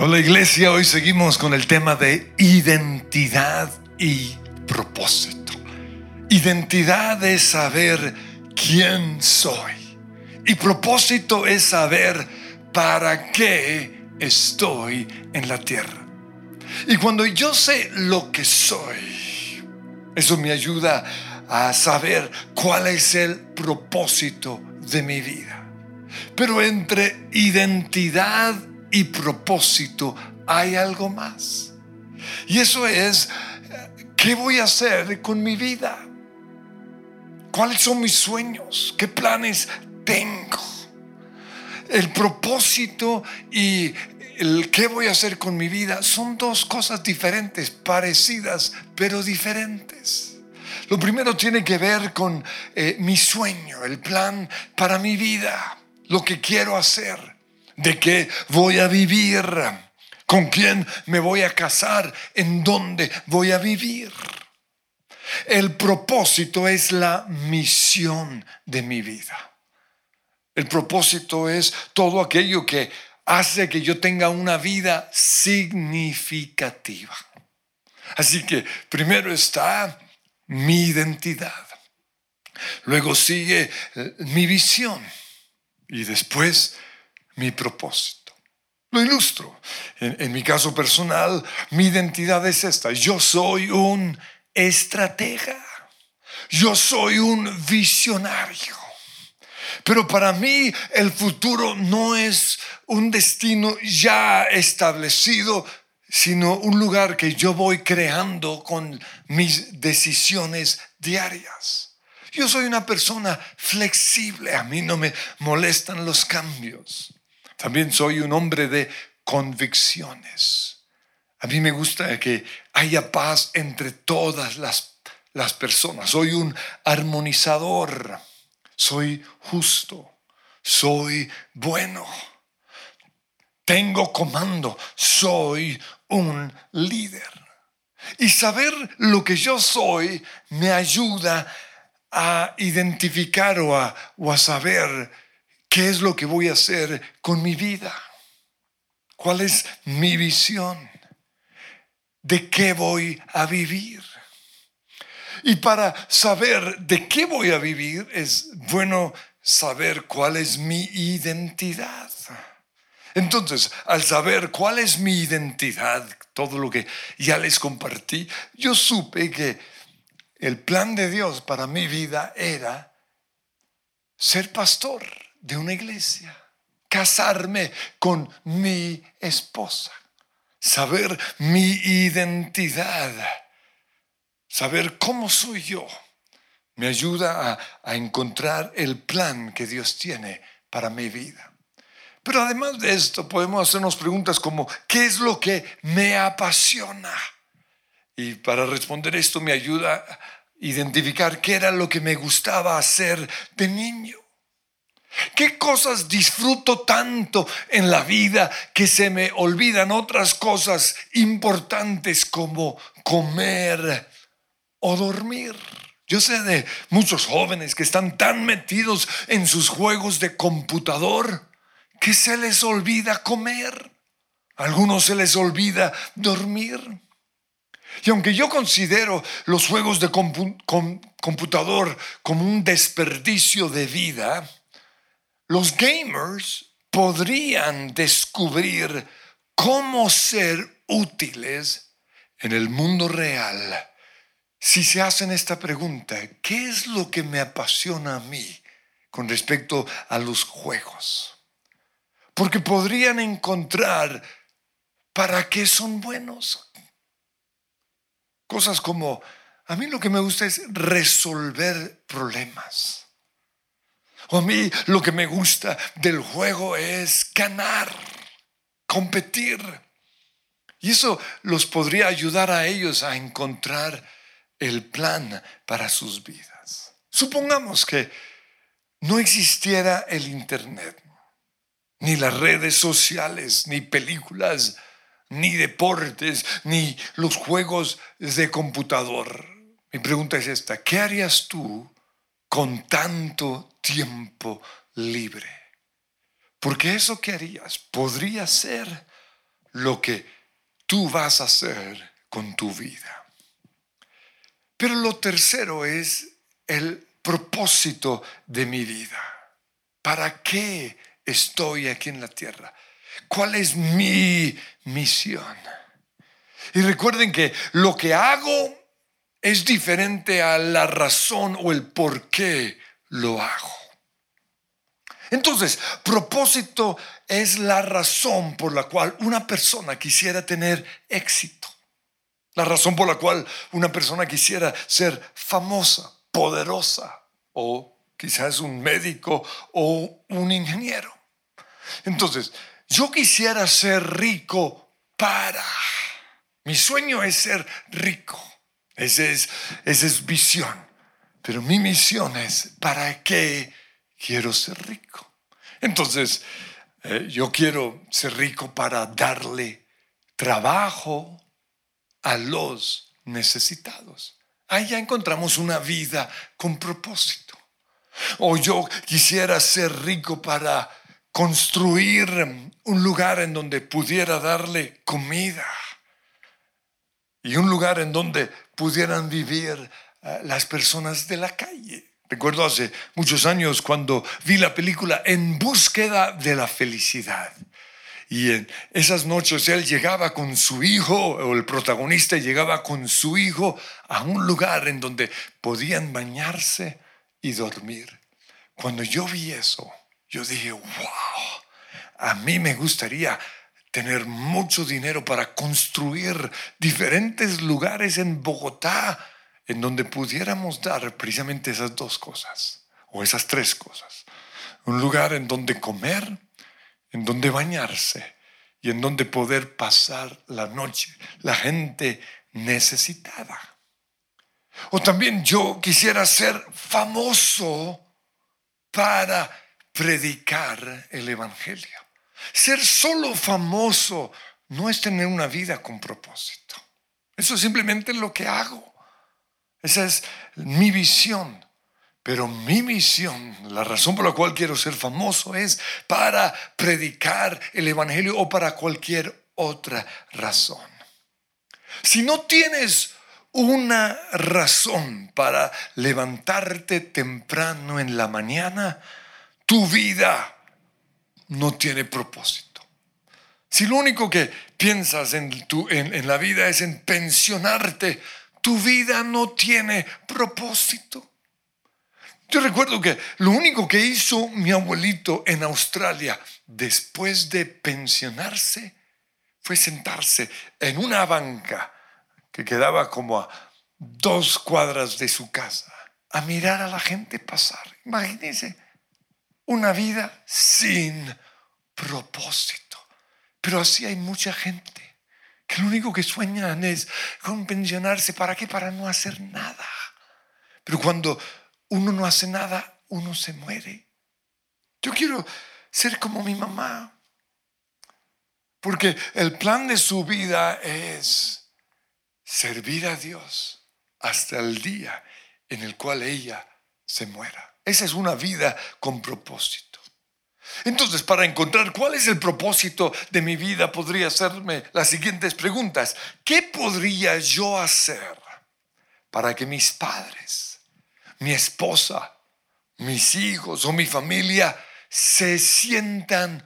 Hola iglesia, hoy seguimos con el tema de identidad y propósito. Identidad es saber quién soy y propósito es saber para qué estoy en la tierra. Y cuando yo sé lo que soy, eso me ayuda a saber cuál es el propósito de mi vida. Pero entre identidad y propósito hay algo más. Y eso es, ¿qué voy a hacer con mi vida? ¿Cuáles son mis sueños? ¿Qué planes tengo? El propósito y el qué voy a hacer con mi vida son dos cosas diferentes, parecidas, pero diferentes. Lo primero tiene que ver con eh, mi sueño, el plan para mi vida, lo que quiero hacer de qué voy a vivir, con quién me voy a casar, en dónde voy a vivir. El propósito es la misión de mi vida. El propósito es todo aquello que hace que yo tenga una vida significativa. Así que primero está mi identidad. Luego sigue mi visión. Y después mi propósito. Lo ilustro. En, mi caso personal, mi identidad es esta. Yo soy un estratega. Yo soy un visionario. Pero para mí el futuro no es un destino ya establecido, sino un lugar que yo voy creando con mis decisiones diarias. Yo soy una persona flexible, a mí no me molestan los cambios. También soy un hombre de convicciones. A mí me gusta que haya paz entre todas las, las personas. Soy un armonizador. Soy justo. Soy bueno. Tengo comando. Soy un líder. Y saber lo que yo soy me ayuda a identificar o a, o a saber ¿Qué es lo que voy a hacer con mi vida? ¿Cuál es mi visión? ¿De qué voy a vivir? Y para saber de qué voy a vivir es bueno saber cuál es mi identidad. Entonces, al saber cuál es mi identidad, todo lo que ya les compartí, yo supe que el plan de Dios para mi vida era ser pastor de una iglesia, casarme con mi esposa, saber mi identidad, saber cómo soy yo, me ayuda a, a encontrar el plan que Dios tiene para mi vida. Pero además de esto podemos hacernos preguntas como, ¿qué es lo que me apasiona? Y para responder esto me ayuda a identificar qué era lo que me gustaba hacer de niño. ¿Qué cosas disfruto tanto en la vida que se me olvidan otras cosas importantes como comer o dormir? Yo sé de muchos jóvenes que están tan metidos en sus juegos de computador que se les olvida comer. A algunos se les olvida dormir. Y aunque yo considero los juegos de computador como un desperdicio de vida, los gamers podrían descubrir cómo ser útiles en el mundo real si se hacen esta pregunta, ¿qué es lo que me apasiona a mí con respecto a los juegos? Porque podrían encontrar para qué son buenos. Cosas como, a mí lo que me gusta es resolver problemas. O a mí lo que me gusta del juego es ganar, competir. Y eso los podría ayudar a ellos a encontrar el plan para sus vidas. Supongamos que no existiera el Internet, ni las redes sociales, ni películas, ni deportes, ni los juegos de computador. Mi pregunta es esta, ¿qué harías tú con tanto tiempo libre. Porque eso que harías podría ser lo que tú vas a hacer con tu vida. Pero lo tercero es el propósito de mi vida. ¿Para qué estoy aquí en la tierra? ¿Cuál es mi misión? Y recuerden que lo que hago es diferente a la razón o el por qué lo hago. Entonces, propósito es la razón por la cual una persona quisiera tener éxito. La razón por la cual una persona quisiera ser famosa, poderosa o quizás un médico o un ingeniero. Entonces, yo quisiera ser rico para. Mi sueño es ser rico. Esa es, esa es visión. Pero mi misión es, ¿para qué quiero ser rico? Entonces, eh, yo quiero ser rico para darle trabajo a los necesitados. Ahí ya encontramos una vida con propósito. O yo quisiera ser rico para construir un lugar en donde pudiera darle comida y un lugar en donde pudieran vivir eh, las personas de la calle. Recuerdo hace muchos años cuando vi la película En búsqueda de la felicidad. Y en esas noches él llegaba con su hijo, o el protagonista llegaba con su hijo a un lugar en donde podían bañarse y dormir. Cuando yo vi eso, yo dije, wow, a mí me gustaría tener mucho dinero para construir diferentes lugares en Bogotá en donde pudiéramos dar precisamente esas dos cosas o esas tres cosas. Un lugar en donde comer, en donde bañarse y en donde poder pasar la noche. La gente necesitada. O también yo quisiera ser famoso para predicar el Evangelio. Ser solo famoso no es tener una vida con propósito. Eso es simplemente lo que hago. Esa es mi visión. Pero mi misión, la razón por la cual quiero ser famoso es para predicar el Evangelio o para cualquier otra razón. Si no tienes una razón para levantarte temprano en la mañana, tu vida no tiene propósito. Si lo único que piensas en, tu, en, la vida es en pensionarte, tu vida no tiene propósito. Yo recuerdo que lo único que hizo mi abuelito en Australia después de pensionarse fue sentarse en una banca que quedaba como a dos cuadras de su casa a mirar a la gente pasar. Imagínense una vida sin propósito. Pero así hay mucha gente que lo único que sueñan es con pensionarse. ¿Para qué? Para no hacer nada. Pero cuando uno no hace nada, uno se muere. Yo quiero ser como mi mamá. Porque el plan de su vida es servir a Dios hasta el día en el cual ella se muera. Esa es una vida con propósito. Entonces, para encontrar cuál es el propósito de mi vida, podría hacerme las siguientes preguntas. ¿Qué podría yo hacer para que mis padres, mi esposa, mis hijos o mi familia se sientan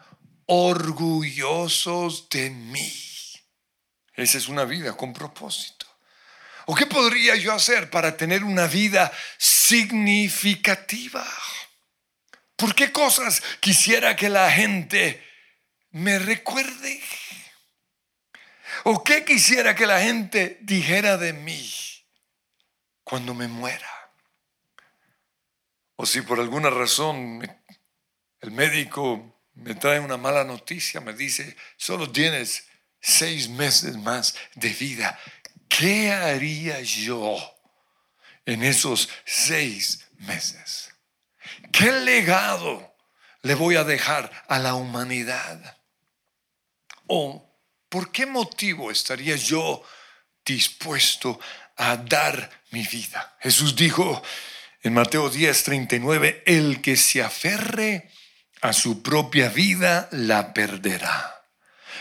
orgullosos de mí? Esa es una vida con propósito. ¿O qué podría yo hacer para tener una vida significativa? ¿Por qué cosas quisiera que la gente me recuerde? ¿O qué quisiera que la gente dijera de mí cuando me muera? O si por alguna razón el médico me trae una mala noticia, me dice, solo tienes seis meses más de vida. ¿Qué haría yo en esos seis meses? ¿Qué legado le voy a dejar a la humanidad? ¿O por qué motivo estaría yo dispuesto a dar mi vida? Jesús dijo en Mateo 10, 39, el que se aferre a su propia vida la perderá.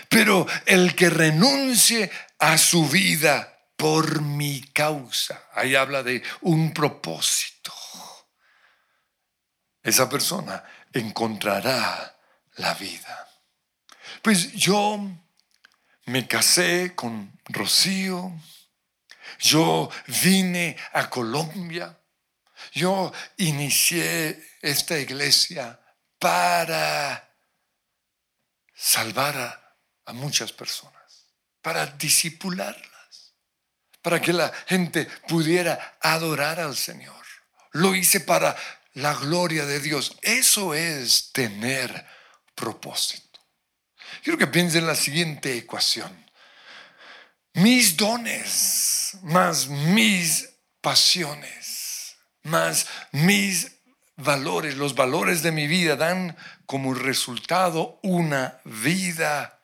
Pero el que renuncie a su vida por mi causa, ahí habla de un propósito, esa persona encontrará la vida. Pues yo me casé con Rocío, yo vine a Colombia, yo inicié esta iglesia para salvar a, muchas personas, para disipularlas, para que la gente pudiera adorar al Señor. Lo hice para la gloria de Dios. Eso es tener propósito. Quiero que piensen en la siguiente ecuación. Mis dones más mis pasiones, más mis valores, los valores de mi vida dan como resultado una vida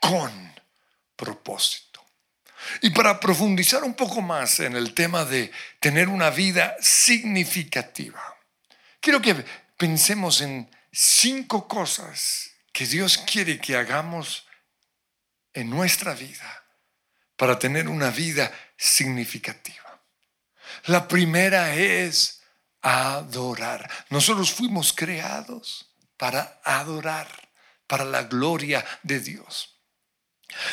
con propósito. Y para profundizar un poco más en el tema de tener una vida significativa, quiero que pensemos en cinco cosas que Dios quiere que hagamos en nuestra vida para tener una vida significativa. La primera es adorar. Nosotros fuimos creados para adorar, para la gloria de Dios.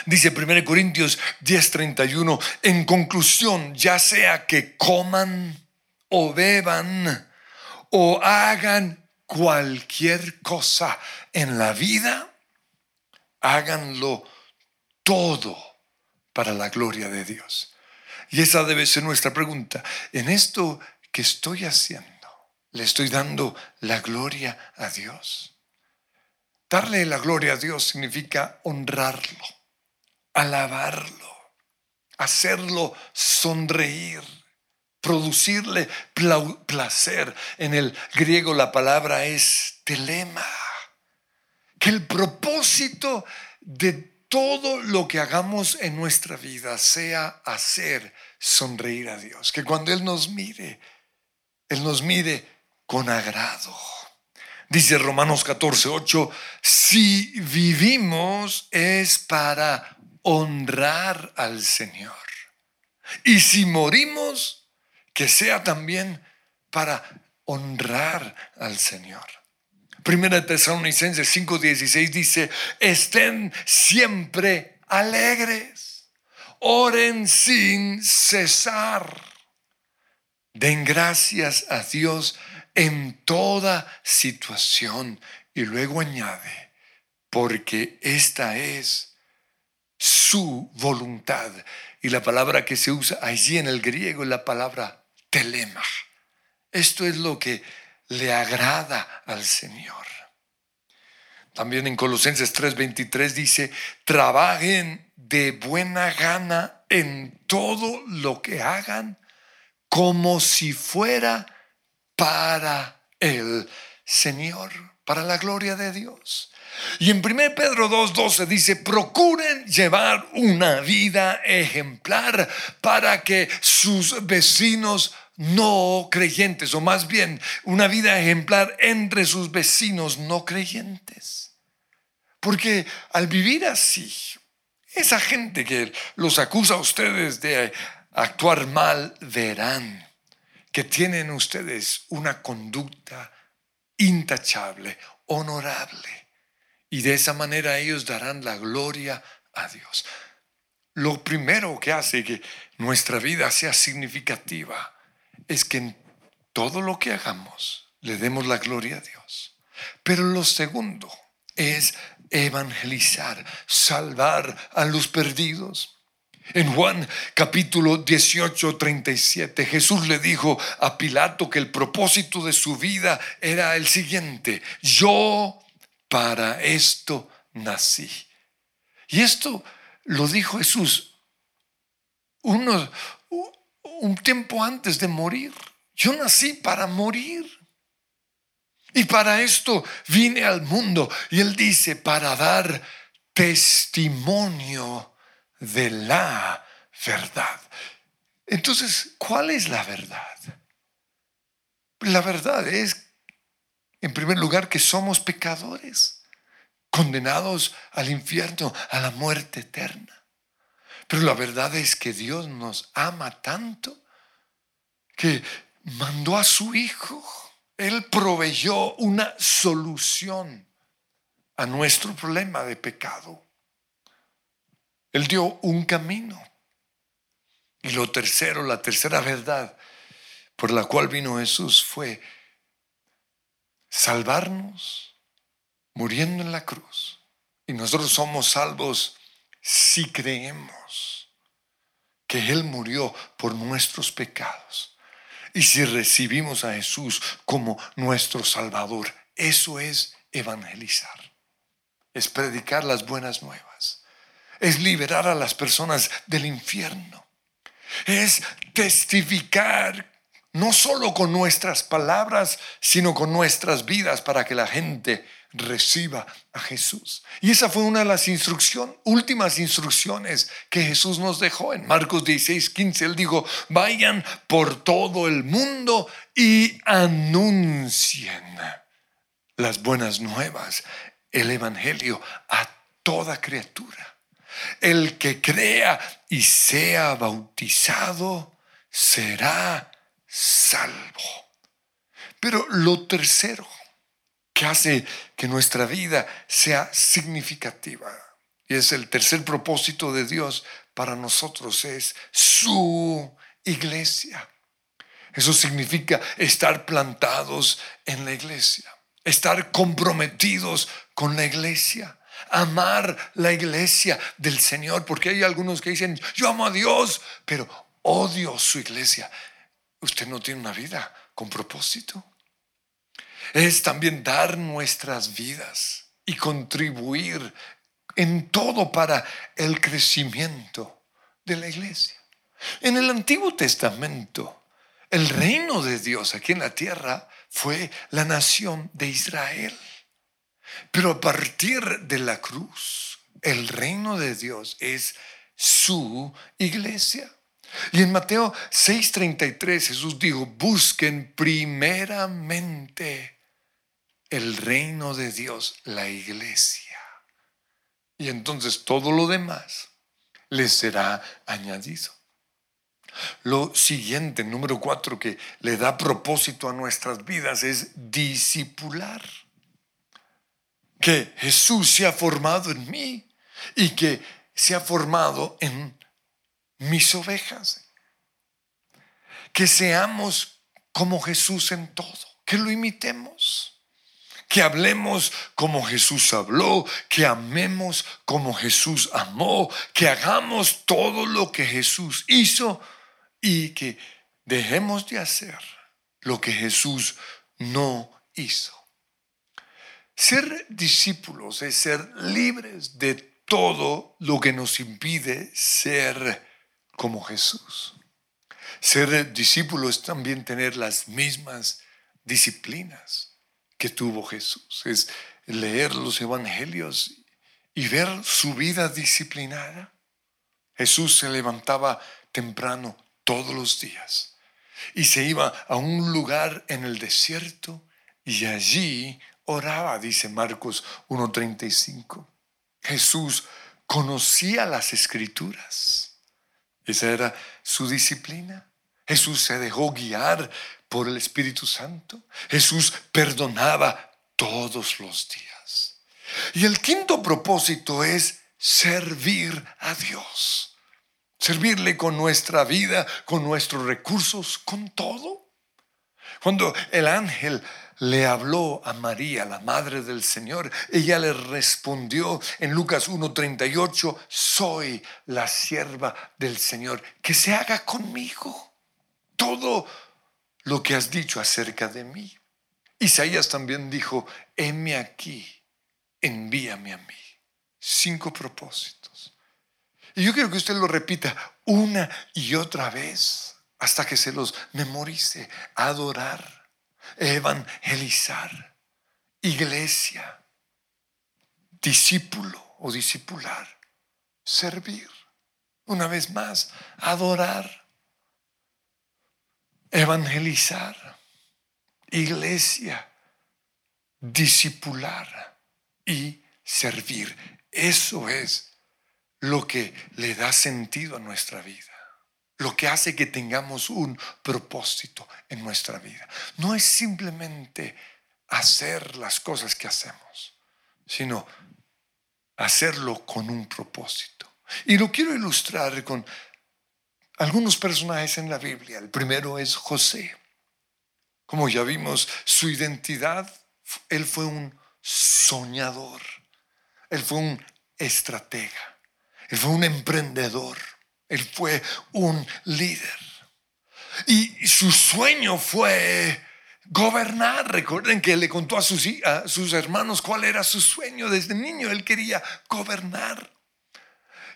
Dice 1 Corintios 10:31, en conclusión, ya sea que coman o beban o hagan cualquier cosa en la vida, háganlo todo para la gloria de Dios. Y esa debe ser nuestra pregunta. En esto ¿qué estoy haciendo? ¿Le estoy dando la gloria a Dios? Darle la gloria a Dios significa honrarlo, alabarlo, hacerlo sonreír, producirle placer. En el griego la palabra es telema. Que el propósito de todo lo que hagamos en nuestra vida sea hacer sonreír a Dios. Que cuando Él nos mire, él nos mide con agrado. Dice Romanos 14, 8, si vivimos es para honrar al Señor. Y si morimos, que sea también para honrar al Señor. Primera Tesalonicenses 5:16 dice, estén siempre alegres, oren sin cesar Den gracias a Dios en toda situación. Y luego añade, porque esta es su voluntad. Y la palabra que se usa allí en el griego es la palabra telema. Esto es lo que le agrada al Señor. También en Colosenses 3:23 dice, trabajen de buena gana en todo lo que hagan como si fuera para el Señor, para la gloria de Dios. Y en 1 Pedro 2.12 dice, procuren llevar una vida ejemplar para que sus vecinos no creyentes, o más bien una vida ejemplar entre sus vecinos no creyentes. Porque al vivir así, esa gente que los acusa a ustedes de actuar mal, verán que tienen ustedes una conducta intachable, honorable. Y de esa manera ellos darán la gloria a Dios. Lo primero que hace que nuestra vida sea significativa es que en todo lo que hagamos le demos la gloria a Dios. Pero lo segundo es evangelizar, salvar a los perdidos. En Juan capítulo 18, 37, Jesús le dijo a Pilato que el propósito de su vida era el siguiente, yo para esto nací. Y esto lo dijo Jesús un tiempo antes de morir. Yo nací para morir. Y para esto vine al mundo. Y él dice, para dar testimonio de la verdad. Entonces, ¿cuál es la verdad? La verdad es, en primer lugar, que somos pecadores, condenados al infierno, a la muerte eterna. Pero la verdad es que Dios nos ama tanto que mandó a su Hijo. Él proveyó una solución a nuestro problema de pecado. Él dio un camino. Y lo tercero, la tercera verdad por la cual vino Jesús fue salvarnos muriendo en la cruz. Y nosotros somos salvos si creemos que Él murió por nuestros pecados. Y si recibimos a Jesús como nuestro Salvador, eso es evangelizar. Es predicar las buenas nuevas. Es liberar a las personas del infierno. Es testificar no solo con nuestras palabras, sino con nuestras vidas para que la gente reciba a Jesús. Y esa fue una de las instrucciones, últimas instrucciones que Jesús nos dejó en Marcos 16, 15. Él dijo, vayan por todo el mundo y anuncien las buenas nuevas, el Evangelio a toda criatura. El que crea y sea bautizado será salvo. Pero lo tercero que hace que nuestra vida sea significativa, y es el tercer propósito de Dios para nosotros, es su iglesia. Eso significa estar plantados en la iglesia, estar comprometidos con la iglesia, amar la iglesia del Señor, porque hay algunos que dicen, yo amo a Dios, pero odio su iglesia usted no tiene una vida con propósito. Es también dar nuestras vidas y contribuir en todo para el crecimiento de la iglesia. En el Antiguo Testamento, el reino de Dios aquí en la tierra fue la nación de Israel. Pero a partir de la cruz, el reino de Dios es su iglesia. Y en Mateo 6:33 Jesús dijo, busquen primeramente el reino de Dios, la iglesia. Y entonces todo lo demás les será añadido. Lo siguiente, número cuatro, que le da propósito a nuestras vidas es discipular. Que Jesús se ha formado en mí y que se ha formado en mis ovejas. Que seamos como Jesús en todo, que lo imitemos. Que hablemos como Jesús habló, que amemos como Jesús amó, que hagamos todo lo que Jesús hizo y que dejemos de hacer lo que Jesús no hizo. Ser discípulos es ser libres de todo lo que nos impide ser como Jesús. Ser discípulo es también tener las mismas disciplinas que tuvo Jesús. Es leer los evangelios y ver su vida disciplinada. Jesús se levantaba temprano todos los días y se iba a un lugar en el desierto y allí oraba, dice Marcos 1.35. Jesús conocía las escrituras esa era su disciplina. Jesús se dejó guiar por el Espíritu Santo. Jesús perdonaba todos los días. Y el quinto propósito es servir a Dios. Servirle con nuestra vida, con nuestros recursos, con todo. Cuando el ángel le habló a María, la madre del Señor. Ella le respondió en Lucas 1.38, soy la sierva del Señor, que se haga conmigo todo lo que has dicho acerca de mí. Isaías también dijo, heme aquí, envíame a mí. Cinco propósitos. Y yo quiero que usted lo repita una y otra vez hasta que se los memorice. Adorar evangelizar, iglesia, discípulo o discipular, servir, una vez más, adorar, evangelizar, iglesia, discipular y servir. Eso es lo que le da sentido a nuestra vida, lo que hace que tengamos un propósito en nuestra vida. No es simplemente hacer las cosas que hacemos, sino hacerlo con un propósito. Y lo quiero ilustrar con algunos personajes en la Biblia. El primero es José. Como ya vimos, su identidad, él fue un soñador, él fue un estratega, él fue un emprendedor, él fue un líder. Y su sueño fue gobernar. Recuerden que le contó a sus, hermanos cuál era su sueño desde niño. Él quería gobernar.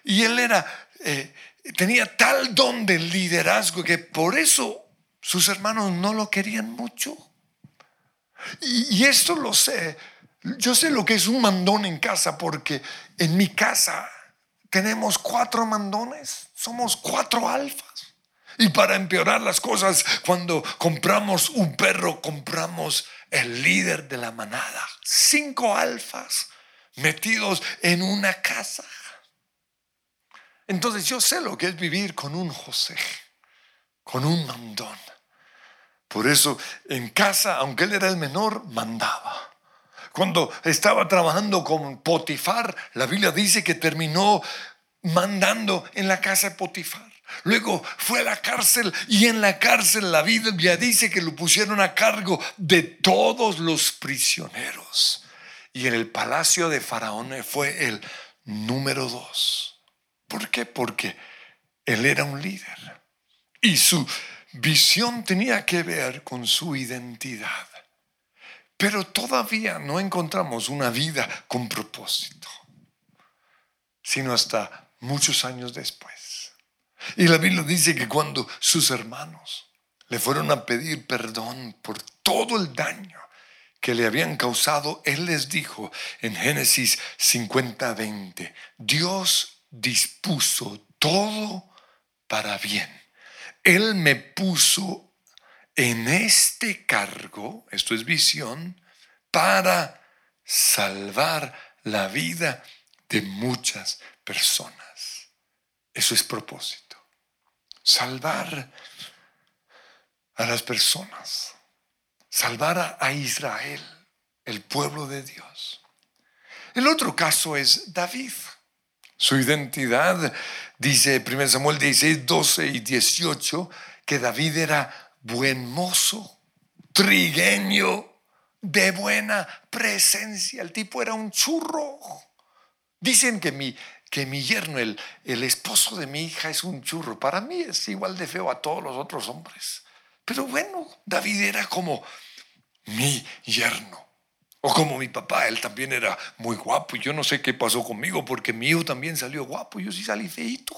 Y él era, eh, tenía tal don de liderazgo que por eso sus hermanos no lo querían mucho. Y, esto lo sé. Yo sé lo que es un mandón en casa porque en mi casa tenemos cuatro mandones, somos cuatro alfas. Y para empeorar las cosas, cuando compramos un perro, compramos el líder de la manada. Cinco alfas metidos en una casa. Entonces yo sé lo que es vivir con un José, con un mandón. Por eso en casa, aunque él era el menor, mandaba. Cuando estaba trabajando con Potifar, la Biblia dice que terminó mandando en la casa de Potifar. Luego fue a la cárcel y en la cárcel la Biblia dice que lo pusieron a cargo de todos los prisioneros. Y en el palacio de Faraón fue el número dos. ¿Por qué? Porque él era un líder y su visión tenía que ver con su identidad. Pero todavía no encontramos una vida con propósito, sino hasta muchos años después. Y la Biblia dice que cuando sus hermanos le fueron a pedir perdón por todo el daño que le habían causado, él les dijo en Génesis 50, 20, Dios dispuso todo para bien. Él me puso en este cargo, esto es visión, para salvar la vida de muchas personas. Eso es propósito. Salvar a las personas. Salvar a, Israel, el pueblo de Dios. El otro caso es David. Su identidad, dice 1 Samuel 16, 12 y 18, que David era buen mozo, trigueño, de buena presencia. El tipo era un churro. Dicen que mi, que mi yerno, el, el esposo de mi hija, es un churro. Para mí es igual de feo a todos los otros hombres. Pero bueno, David era como mi yerno. O como mi papá, él también era muy guapo yo no sé qué pasó conmigo porque mi hijo también salió guapo, yo sí salí feito.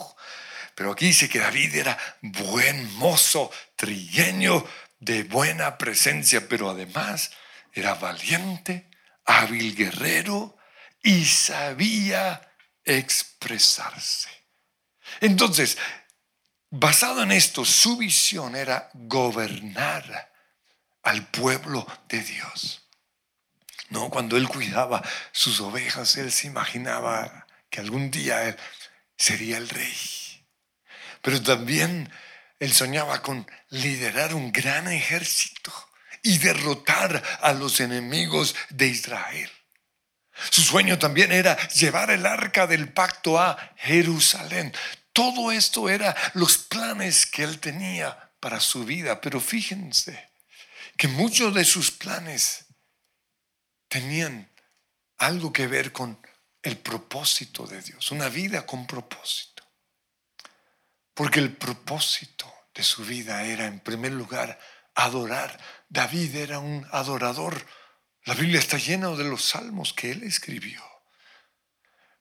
Pero aquí dice que David era buen mozo, trilleño, de buena presencia, pero además era valiente, hábil guerrero y sabía expresarse. Entonces, basado en esto, su visión era gobernar al pueblo de Dios. No, cuando él cuidaba sus ovejas, él se imaginaba que algún día él sería el rey. Pero también él soñaba con liderar un gran ejército y derrotar a los enemigos de Israel. Su sueño también era llevar el arca del pacto a Jerusalén. Todo esto era los planes que él tenía para su vida. Pero fíjense que muchos de sus planes tenían algo que ver con el propósito de Dios, una vida con propósito. Porque el propósito de su vida era, en primer lugar, adorar. David era un adorador. La Biblia está llena de los salmos que él escribió.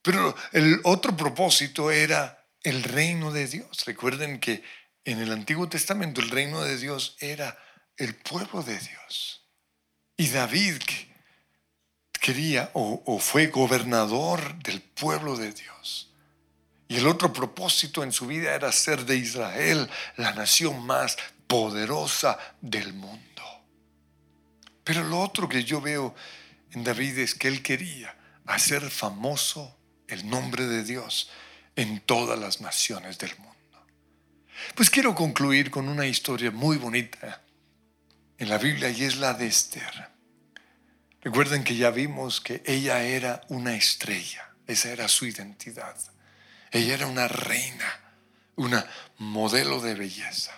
Pero el otro propósito era el reino de Dios. Recuerden que en el Antiguo Testamento el reino de Dios era el pueblo de Dios. Y David, que quería o, fue gobernador del pueblo de Dios. Y el otro propósito en su vida era ser de Israel la nación más poderosa del mundo. Pero lo otro que yo veo en David es que él quería hacer famoso el nombre de Dios en todas las naciones del mundo. Pues quiero concluir con una historia muy bonita en la Biblia y es la de Esther. Recuerden que ya vimos que ella era una estrella, esa era su identidad. Ella era una reina, una modelo de belleza,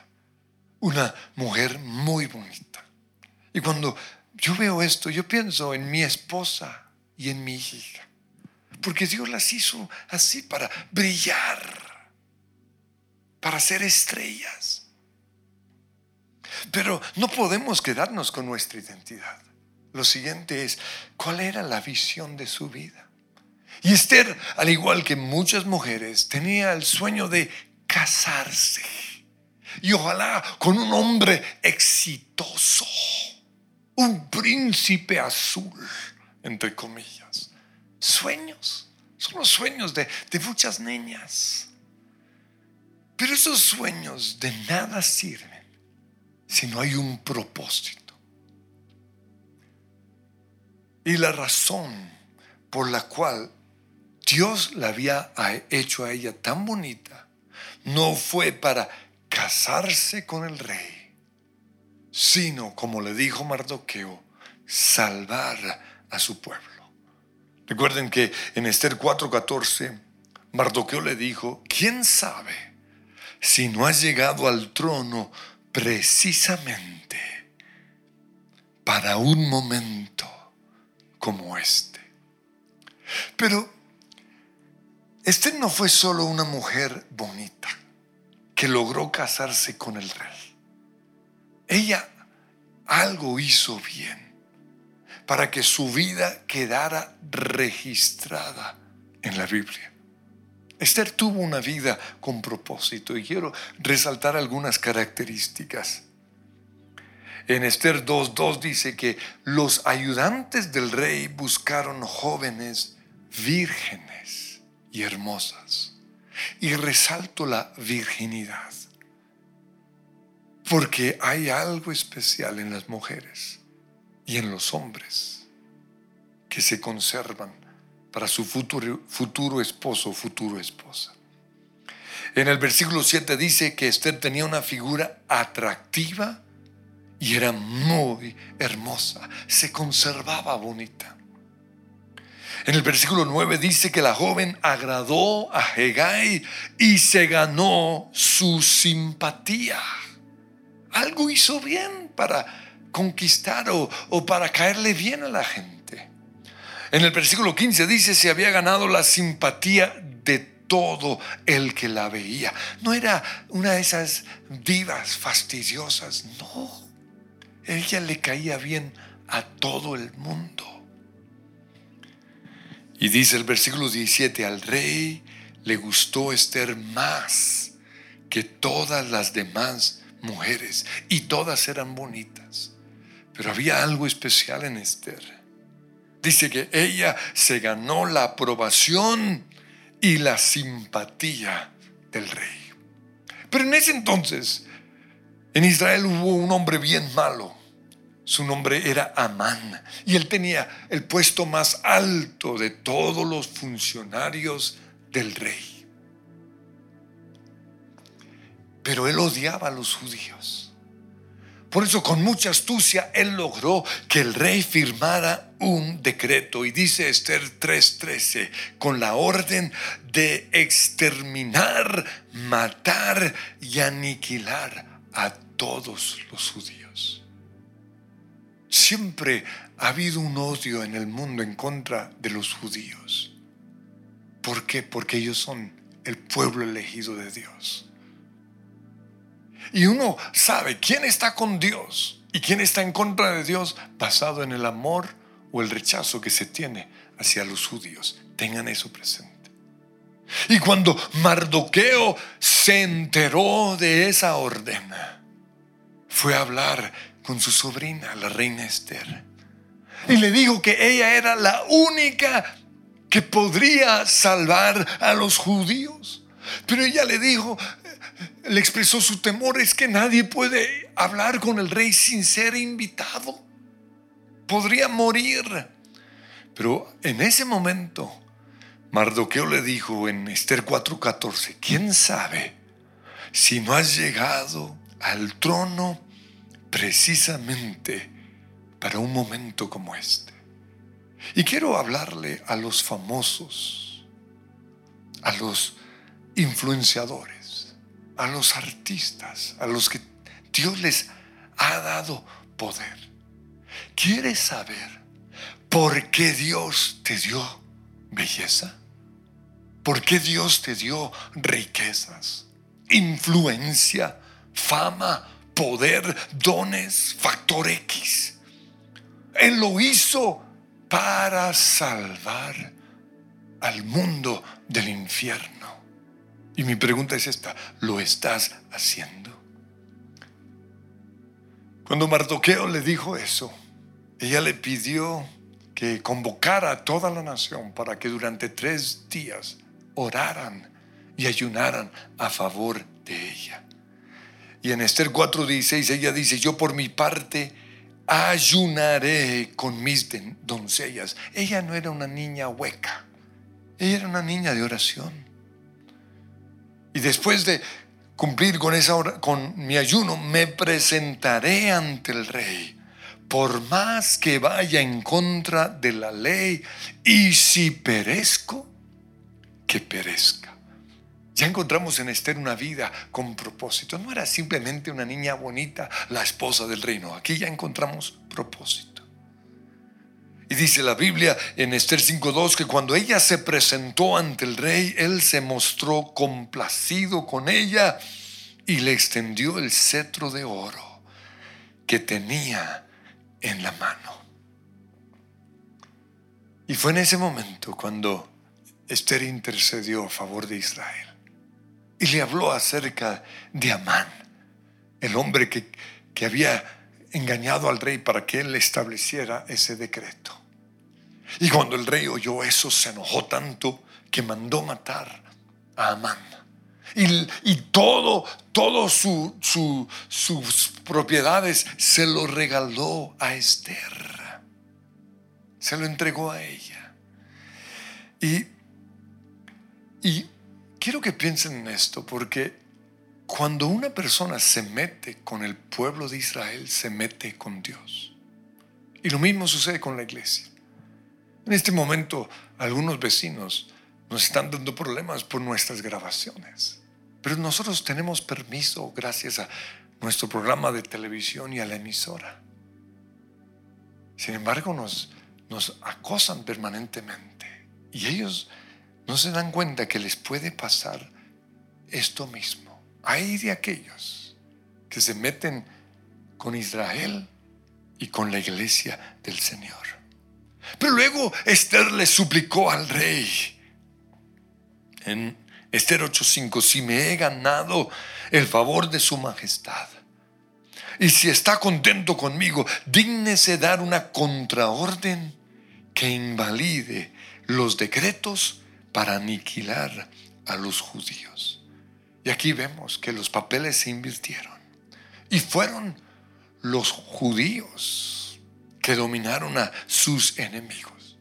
una mujer muy bonita. Y cuando yo veo esto, yo pienso en mi esposa y en mi hija. Porque Dios las hizo así para brillar, para ser estrellas. Pero no podemos quedarnos con nuestra identidad. Lo siguiente es, ¿cuál era la visión de su vida? Y Esther, al igual que muchas mujeres, tenía el sueño de casarse. Y ojalá con un hombre exitoso, un príncipe azul, entre comillas. Sueños, son los sueños de, muchas niñas. Pero esos sueños de nada sirven si no hay un propósito. Y la razón por la cual Dios la había hecho a ella tan bonita no fue para casarse con el rey, sino, como le dijo Mardoqueo, salvar a su pueblo. Recuerden que en Esther 4:14, Mardoqueo le dijo, ¿quién sabe si no has llegado al trono precisamente para un momento como este? Pero Esther no fue solo una mujer bonita que logró casarse con el rey. Ella algo hizo bien para que su vida quedara registrada en la Biblia. Esther tuvo una vida con propósito y quiero resaltar algunas características. En Esther 2.2 dice que los ayudantes del rey buscaron jóvenes vírgenes y hermosas. Y resalto la virginidad. Porque hay algo especial en las mujeres y en los hombres que se conservan para su futuro, futuro esposo o futuro esposa. En el versículo 7 dice que Esther tenía una figura atractiva y era muy hermosa, se conservaba bonita. En el versículo 9 dice que la joven agradó a Hegai y se ganó su simpatía. Algo hizo bien para conquistar o, o, para caerle bien a la gente. En el versículo 15 dice, se había ganado la simpatía de todo el que la veía. No era una de esas divas fastidiosas, no. Ella le caía bien a todo el mundo. Y dice el versículo 17, al rey le gustó Esther más que todas las demás mujeres y todas eran bonitas. Pero había algo especial en Esther. Dice que ella se ganó la aprobación y la simpatía del rey. Pero en ese entonces, en Israel hubo un hombre bien malo su nombre era Amán y él tenía el puesto más alto de todos los funcionarios del rey. Pero él odiaba a los judíos. Por eso con mucha astucia él logró que el rey firmara un decreto y dice Esther 3:13 con la orden de exterminar, matar y aniquilar a todos los judíos. Siempre ha habido un odio en el mundo en contra de los judíos. ¿Por qué? Porque ellos son el pueblo elegido de Dios. Y uno sabe quién está con Dios y quién está en contra de Dios basado en el amor o el rechazo que se tiene hacia los judíos. Tengan eso presente. Y cuando Mardoqueo se enteró de esa orden, fue a hablar con su sobrina, la reina Esther. Y le dijo que ella era la única que podría salvar a los judíos. Pero ella le dijo, le expresó su temor, es que nadie puede hablar con el rey sin ser invitado. Podría morir. Pero en ese momento, Mardoqueo le dijo en Esther 4:14, ¿quién sabe si no has llegado al trono precisamente para un momento como este? Y quiero hablarle a los famosos, a los influenciadores, a los artistas, a los que Dios les ha dado poder. ¿Quieres saber por qué Dios te dio belleza? ¿Por qué Dios te dio riquezas, influencia, fama, poder, dones, factor X? Él lo hizo para salvar al mundo del infierno. Y mi pregunta es esta, ¿lo estás haciendo? Cuando Mardoqueo le dijo eso, ella le pidió que convocara a toda la nación para que durante tres días oraran y ayunaran a favor de ella. Y en Esther 4:16 ella dice, yo por mi parte ayunaré con mis doncellas. Ella no era una niña hueca, ella era una niña de oración. Y después de cumplir con, esa con mi ayuno, me presentaré ante el rey por más que vaya en contra de la ley, y si perezco, que perezca. Ya encontramos en Esther una vida con propósito. No era simplemente una niña bonita, la esposa del reino. Aquí ya encontramos propósito. Y dice la Biblia en Esther 5.2 que cuando ella se presentó ante el rey, él se mostró complacido con ella y le extendió el cetro de oro que tenía en la mano. Y fue en ese momento cuando Esther intercedió a favor de Israel y le habló acerca de Amán, el hombre que, que había engañado al rey para que él estableciera ese decreto. Y cuando el rey oyó eso, se enojó tanto que mandó matar a Amán. Y, todo, todo su, sus propiedades se lo regaló a Esther. Se lo entregó a ella. Y, y quiero que piensen en esto porque cuando una persona se mete con el pueblo de Israel, se mete con Dios. Y lo mismo sucede con la iglesia. En este momento, algunos vecinos nos están dando problemas por nuestras grabaciones. Pero nosotros tenemos permiso gracias a nuestro programa de televisión y a la emisora. Sin embargo, nos, acosan permanentemente y ellos no se dan cuenta que les puede pasar esto mismo. Hay de aquellos que se meten con Israel y con la iglesia del Señor. Pero luego Esther le suplicó al rey en Esther 8:5, si me he ganado el favor de su majestad. Y si está contento conmigo, dígnese dar una contraorden que invalide los decretos para aniquilar a los judíos. Y aquí vemos que los papeles se invirtieron. Y fueron los judíos que dominaron a sus enemigos.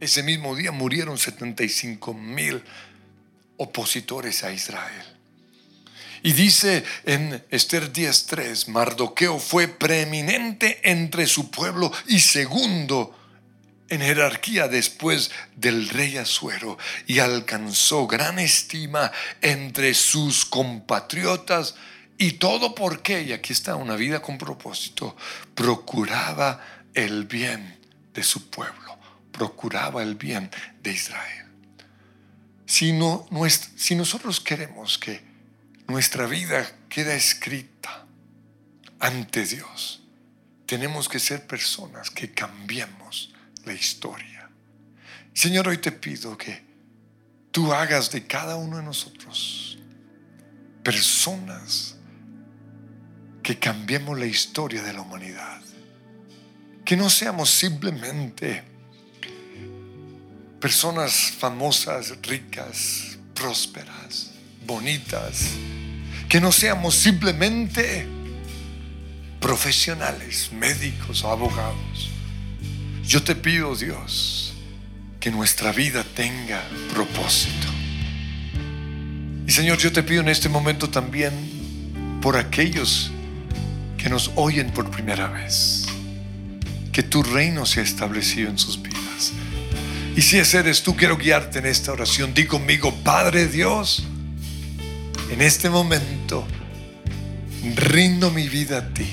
Ese mismo día murieron 75 mil opositores a Israel. Y dice en Esther 10:3, Mardoqueo fue preeminente entre su pueblo y segundo en jerarquía después del rey Asuero y alcanzó gran estima entre sus compatriotas y todo porque, y aquí está una vida con propósito, procuraba el bien de su pueblo, procuraba el bien de Israel. Si, si nosotros queremos que nuestra vida quede escrita ante Dios, tenemos que ser personas que cambiemos la historia. Señor, hoy te pido que tú hagas de cada uno de nosotros personas que cambiemos la historia de la humanidad. Que no seamos simplemente personas famosas, ricas, prósperas, bonitas, que no seamos simplemente profesionales, médicos o abogados. Yo te pido, Dios, que nuestra vida tenga propósito. Y Señor, yo te pido en este momento también por aquellos que nos oyen por primera vez, que tu reino sea establecido en sus vidas. Y si ese eres tú, quiero guiarte en esta oración. Di conmigo, Padre Dios, en este momento rindo mi vida a ti.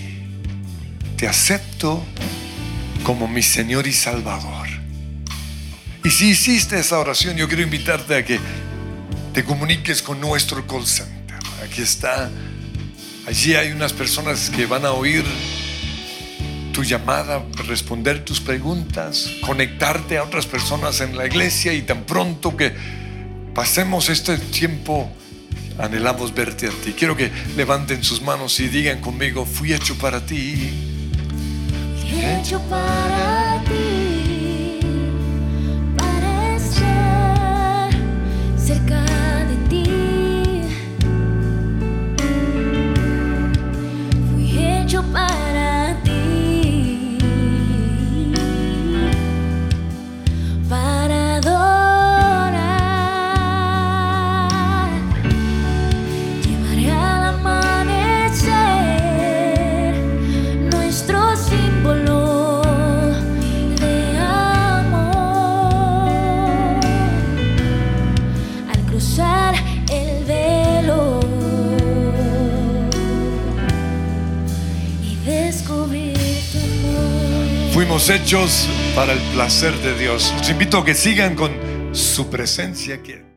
Te acepto como mi Señor y Salvador. Y si hiciste esa oración, yo quiero invitarte a que te comuniques con nuestro call center. Aquí está. Allí hay unas personas que van a oír tu llamada, responder tus preguntas, conectarte a otras personas en la iglesia y tan pronto que pasemos este tiempo, anhelamos verte a ti. Quiero que levanten sus manos y digan conmigo, fui hecho para ti. Fui hecho para ti, hechos para el placer de Dios. Los invito a que sigan con su presencia aquí.